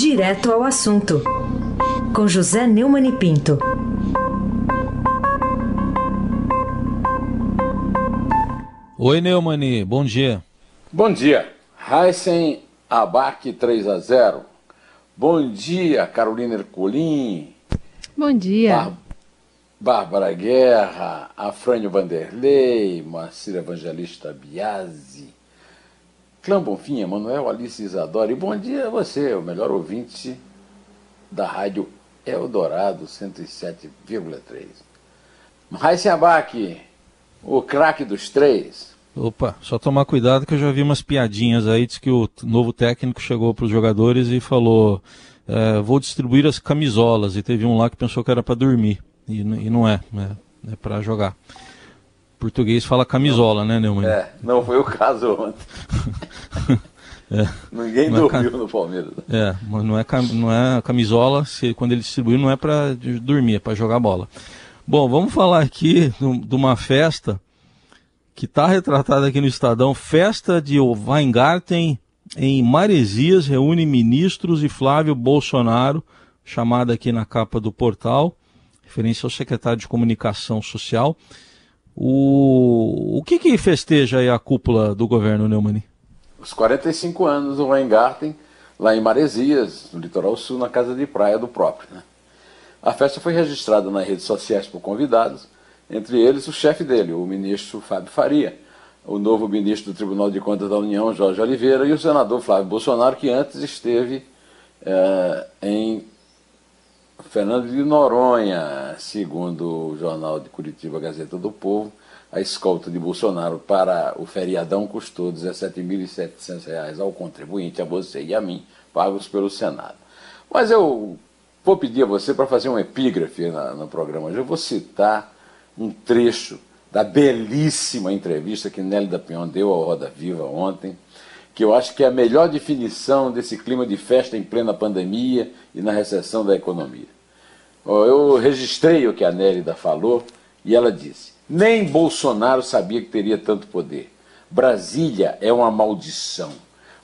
Direto ao assunto, com José Neumann e Pinto. Oi, Neumani, bom dia. Bom dia. Heisen Abac 3 a 0. Bom dia, Carolina Ercolim. Bom dia. Bar Bárbara Guerra, Afrânio Vanderlei, Marcira Evangelista Biasi, Clã Bonfim, Manuel Alice Isadora. E bom dia a você, o melhor ouvinte da rádio Eldorado 107,3. Raíssa Abac, o craque dos três. Opa, só tomar cuidado que eu já vi umas piadinhas aí, diz que o novo técnico chegou para os jogadores e falou, é, vou distribuir as camisolas, e teve um lá que pensou que era para dormir, e, e, não é, é, é para jogar. Português fala camisola, né, Neumann? É, não foi o caso ontem. é, Ninguém não dormiu é, no Palmeiras. É, mas não é, não é camisola, se, quando ele distribuiu não é para dormir, é para jogar bola. Bom, vamos falar aqui de uma festa que está retratada aqui no Estadão, festa de Weingarten em Maresias, reúne ministros e Flávio Bolsonaro, chamada aqui na capa do portal, referência ao secretário de Comunicação Social. O, o que, que festeja a cúpula do governo, Neumani? Os 45 anos do Weingarten, lá em Maresias, no litoral sul, na casa de praia do próprio. Né? A festa foi registrada nas redes sociais por convidados, entre eles o chefe dele, o ministro Fábio Faria, o novo ministro do Tribunal de Contas da União, Jorge Oliveira, e o senador Flávio Bolsonaro, que antes esteve é, em Fernando de Noronha, segundo o jornal de Curitiba Gazeta do Povo, a escolta de Bolsonaro para o feriadão custou R$ 17.700 ao contribuinte, a você e a mim, pagos pelo Senado. Mas eu vou pedir a você para fazer um epígrafe na, no programa hoje. Eu vou citar um trecho da belíssima entrevista que Nélida Pion deu ao Roda Viva ontem, que eu acho que é a melhor definição desse clima de festa em plena pandemia e na recessão da economia. Eu registrei o que a Nélida falou e ela disse: Nem Bolsonaro sabia que teria tanto poder. Brasília é uma maldição.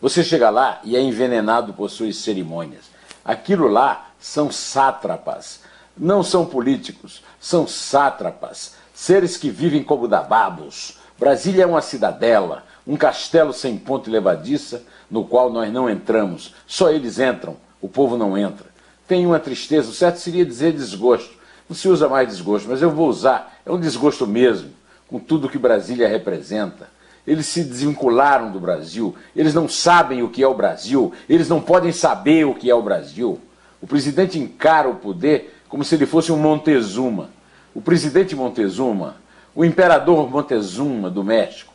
Você chega lá e é envenenado por suas cerimônias. Aquilo lá são sátrapas, não são políticos, são sátrapas, seres que vivem como dababos. Brasília é uma cidadela, um castelo sem ponte levadiça, no qual nós não entramos. Só eles entram, o povo não entra. Tem uma tristeza, o certo seria dizer desgosto. Não se usa mais desgosto, mas eu vou usar. É um desgosto mesmo, com tudo que Brasília representa. Eles se desvincularam do Brasil, eles não sabem o que é o Brasil, eles não podem saber o que é o Brasil. O presidente encara o poder como se ele fosse um Montezuma. O presidente Montezuma, o imperador Montezuma do México,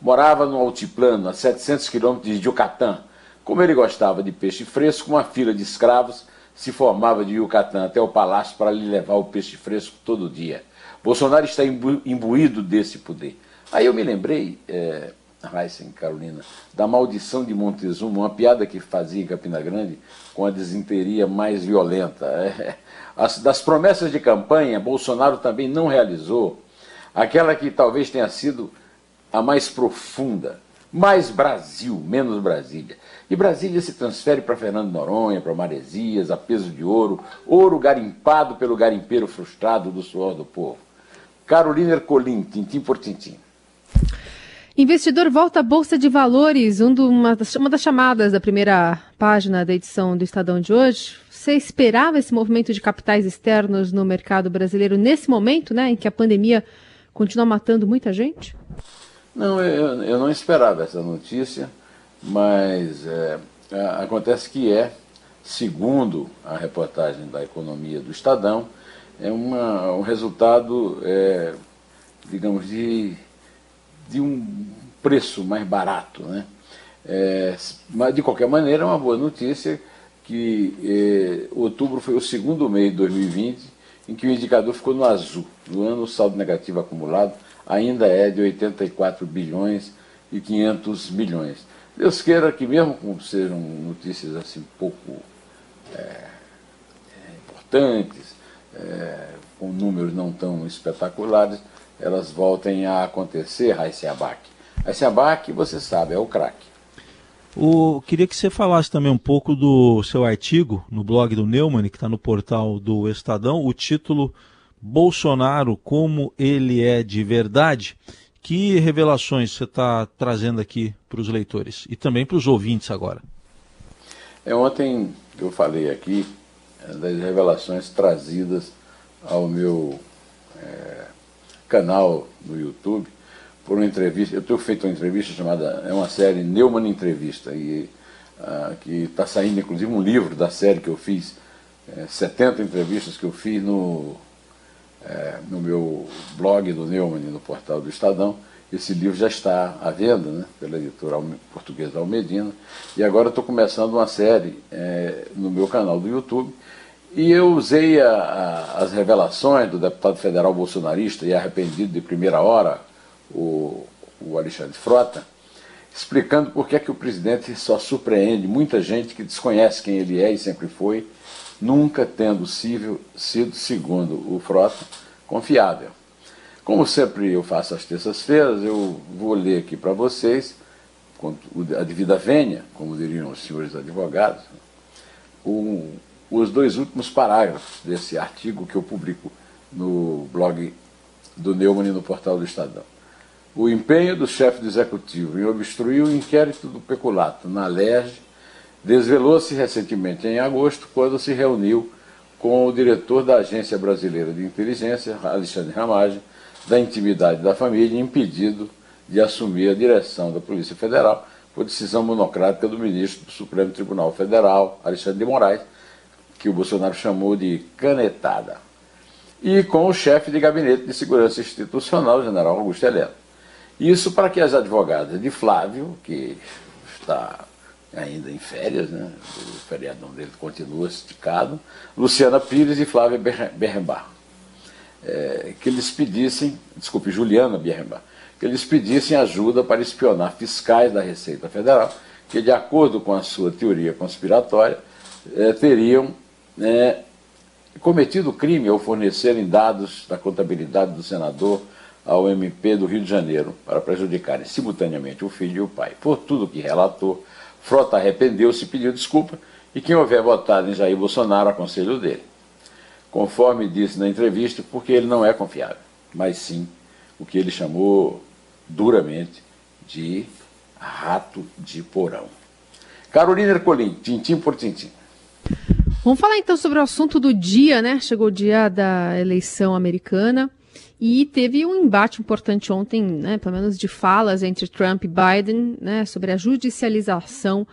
morava no altiplano, a 700 quilômetros de Yucatán. Como ele gostava de peixe fresco, uma fila de escravos se formava de Yucatán até o palácio para lhe levar o peixe fresco todo dia. Bolsonaro está imbuído desse poder. Aí eu me lembrei, é, Carolina, da maldição de Montezuma, uma piada que fazia em Campina Grande com a desinteria mais violenta. É, as, das promessas de campanha, Bolsonaro também não realizou aquela que talvez tenha sido a mais profunda, mais Brasil, menos Brasília. E Brasília se transfere para Fernando Noronha, para Maresias, a peso de ouro, ouro garimpado pelo garimpeiro frustrado do suor do povo. Carolina Ercolim, tintim por tintim. Investidor volta à Bolsa de Valores, um do, uma, das, uma das chamadas da primeira página da edição do Estadão de hoje. Você esperava esse movimento de capitais externos no mercado brasileiro nesse momento, né, em que a pandemia continua matando muita gente? Não, eu, eu não esperava essa notícia, mas é, acontece que é, segundo a reportagem da economia do Estadão, é uma, um resultado, é, digamos, de, de um preço mais barato. Né? É, mas, de qualquer maneira, é uma boa notícia que eh, outubro foi o segundo mês de 2020 em que o indicador ficou no azul. No ano, o saldo negativo acumulado ainda é de 84 bilhões e 500 milhões. Deus queira que mesmo como sejam notícias assim pouco é, importantes, é, com números não tão espetaculares, elas voltem a acontecer, Raíssa Abac. Raíssa Abac, você sabe, é o craque. O, queria que você falasse também um pouco do seu artigo no blog do Neumann, que está no portal do Estadão, o título Bolsonaro, como ele é de verdade. Que revelações você está trazendo aqui para os leitores e também para os ouvintes agora? É, ontem eu falei aqui das revelações trazidas ao meu é, canal no YouTube por uma entrevista. Eu tenho feito uma entrevista chamada, é uma série Neumann Entrevista, e, uh, que está saindo inclusive um livro da série que eu fiz, é, 70 entrevistas que eu fiz no, no meu blog do Neumann, no portal do Estadão. Esse livro já está à venda né, pela editora portuguesa Almedina. E agora estou começando uma série é, no meu canal do YouTube. E eu usei a, a, as revelações do deputado federal bolsonarista e arrependido de primeira hora, o, o Alexandre Frota, explicando por que, é que o presidente só surpreende muita gente que desconhece quem ele é e sempre foi, nunca tendo sido, sido segundo o Frota, confiável. Como sempre eu faço às terças-feiras, eu vou ler aqui para vocês, a devida venha, como diriam os senhores advogados, os dois últimos parágrafos desse artigo que eu publico no blog do Neumann e no portal do Estadão. O empenho do chefe do executivo em obstruir o inquérito do peculato na LERJ desvelou-se recentemente em agosto, quando se reuniu com o diretor da Agência Brasileira de Inteligência, Alexandre Ramagem, da intimidade da família, impedido de assumir a direção da Polícia Federal por decisão monocrática do ministro do Supremo Tribunal Federal, Alexandre de Moraes, que o Bolsonaro chamou de canetada, e com o chefe de gabinete de segurança institucional, o general Augusto Heleno. Isso para que as advogadas de Flávio, que está ainda em férias, né? o feriadão dele continua esticado, Luciana Pires e Flávia Berrembar, é, que eles pedissem, desculpe, Juliana Berrembar, que eles pedissem ajuda para espionar fiscais da Receita Federal, que de acordo com a sua teoria conspiratória, é, teriam é, cometido crime ao fornecerem dados da contabilidade do senador ao MP do Rio de Janeiro para prejudicarem simultaneamente o filho e o pai. Por tudo que relatou, Frota arrependeu-se e pediu desculpa, e quem houver votado em Jair Bolsonaro aconselho dele. Conforme disse na entrevista, porque ele não é confiável, mas sim o que ele chamou duramente de rato de porão. Carolina Ercolim, tintim por tintim. Vamos falar então sobre o assunto do dia, né? Chegou o dia da eleição americana. E teve um embate importante ontem, né, pelo menos de falas entre Trump e Biden, né, sobre a judicialização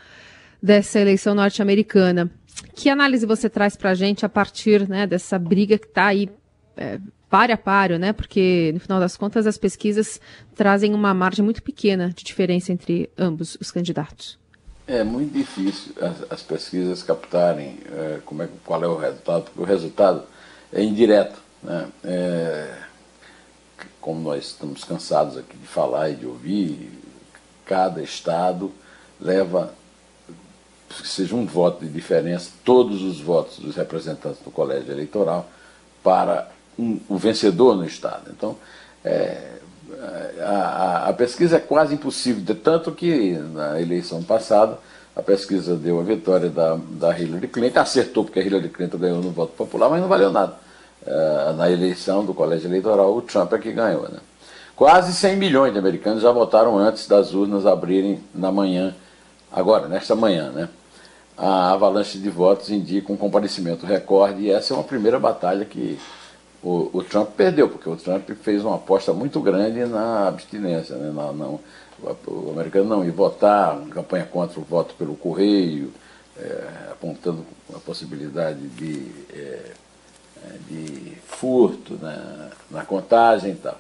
dessa eleição norte-americana. Que análise você traz para a gente a partir né, dessa briga que está aí é, páreo a páreo, né? Porque, no final das contas, as pesquisas trazem uma margem muito pequena de diferença entre ambos os candidatos. É muito difícil as, as pesquisas captarem é, como é, qual é o resultado, porque o resultado é indireto. Né? É, como nós estamos cansados aqui de falar e de ouvir, cada estado leva, que seja um voto de diferença, todos os votos dos representantes do colégio eleitoral para um, o vencedor no estado. Então, é, a, a, pesquisa é quase impossível, de tanto que na eleição passada a pesquisa deu a vitória da, da Hillary Clinton, acertou porque a Hillary Clinton ganhou no voto popular, mas não valeu nada uh, na eleição do colégio eleitoral, o Trump é que ganhou. Né? Quase 100 milhões de americanos já votaram antes das urnas abrirem na manhã, agora, nesta manhã. Né? A avalanche de votos indica um comparecimento recorde e essa é uma primeira batalha que o, o Trump perdeu, porque o Trump fez uma aposta muito grande na abstinência, né? na, não, o americano não ia votar, uma campanha contra o voto pelo correio, é, apontando a possibilidade de é, de furto na, na contagem e tal.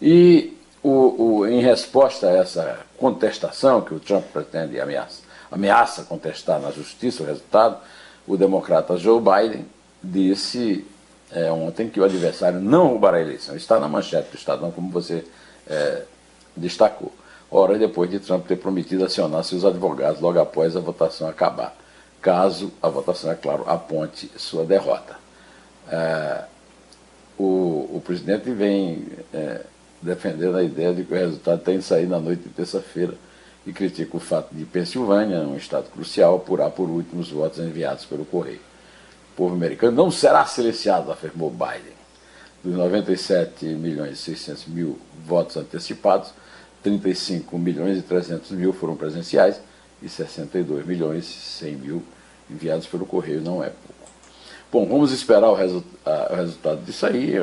E o, o, em resposta a essa contestação que o Trump pretende ameaça, ameaça contestar na justiça o resultado, o democrata Joe Biden disse é, ontem que o adversário não roubará a eleição. Está na manchete do Estadão, como você é, destacou. Horas depois de Trump ter prometido acionar seus advogados logo após a votação acabar, caso a votação, é claro, aponte sua derrota. É, o, o, presidente vem é, defendendo a ideia de que o resultado tem que sair na noite de terça-feira e critica o fato de Pensilvânia, um estado crucial, apurar por último os votos enviados pelo correio. O povo americano não será silenciado, afirmou Biden. Dos 97 milhões e 600 mil votos antecipados, 35 milhões e 300 mil foram presenciais e 62 milhões e 100 mil enviados pelo correio, não é pouco. Bom, vamos esperar o, resu o resultado disso aí.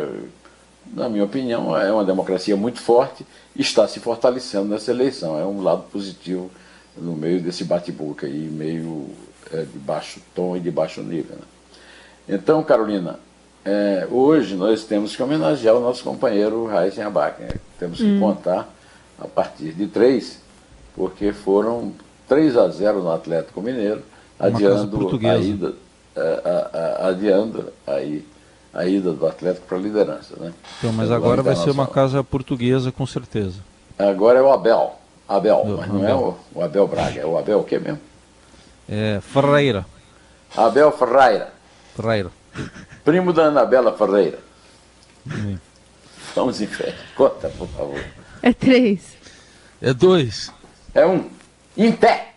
Na minha opinião, é uma democracia muito forte e está se fortalecendo nessa eleição. É um lado positivo no meio desse bate-boca aí, meio é, de baixo tom e de baixo nível. Né? Então, Carolina, é, hoje nós temos que homenagear o nosso companheiro Raíssen Abac. Né? Temos que hum. contar a partir de três, porque foram 3 a 0 no Atlético Mineiro, adiando a ida, a, a, adiando aí a ida do Atlético para a liderança. Né? Então, mas agora vai ser uma casa portuguesa com certeza. Agora é o Abel. Abel, Do, mas não é Abel. é o, o, Abel Braga, é o Abel o que mesmo? É Ferreira. Abel Ferreira. Ferreira. Primo da Anabela Ferreira. Sim. Vamos em fé. Conta, por favor. É três. É dois. É um. Em pé.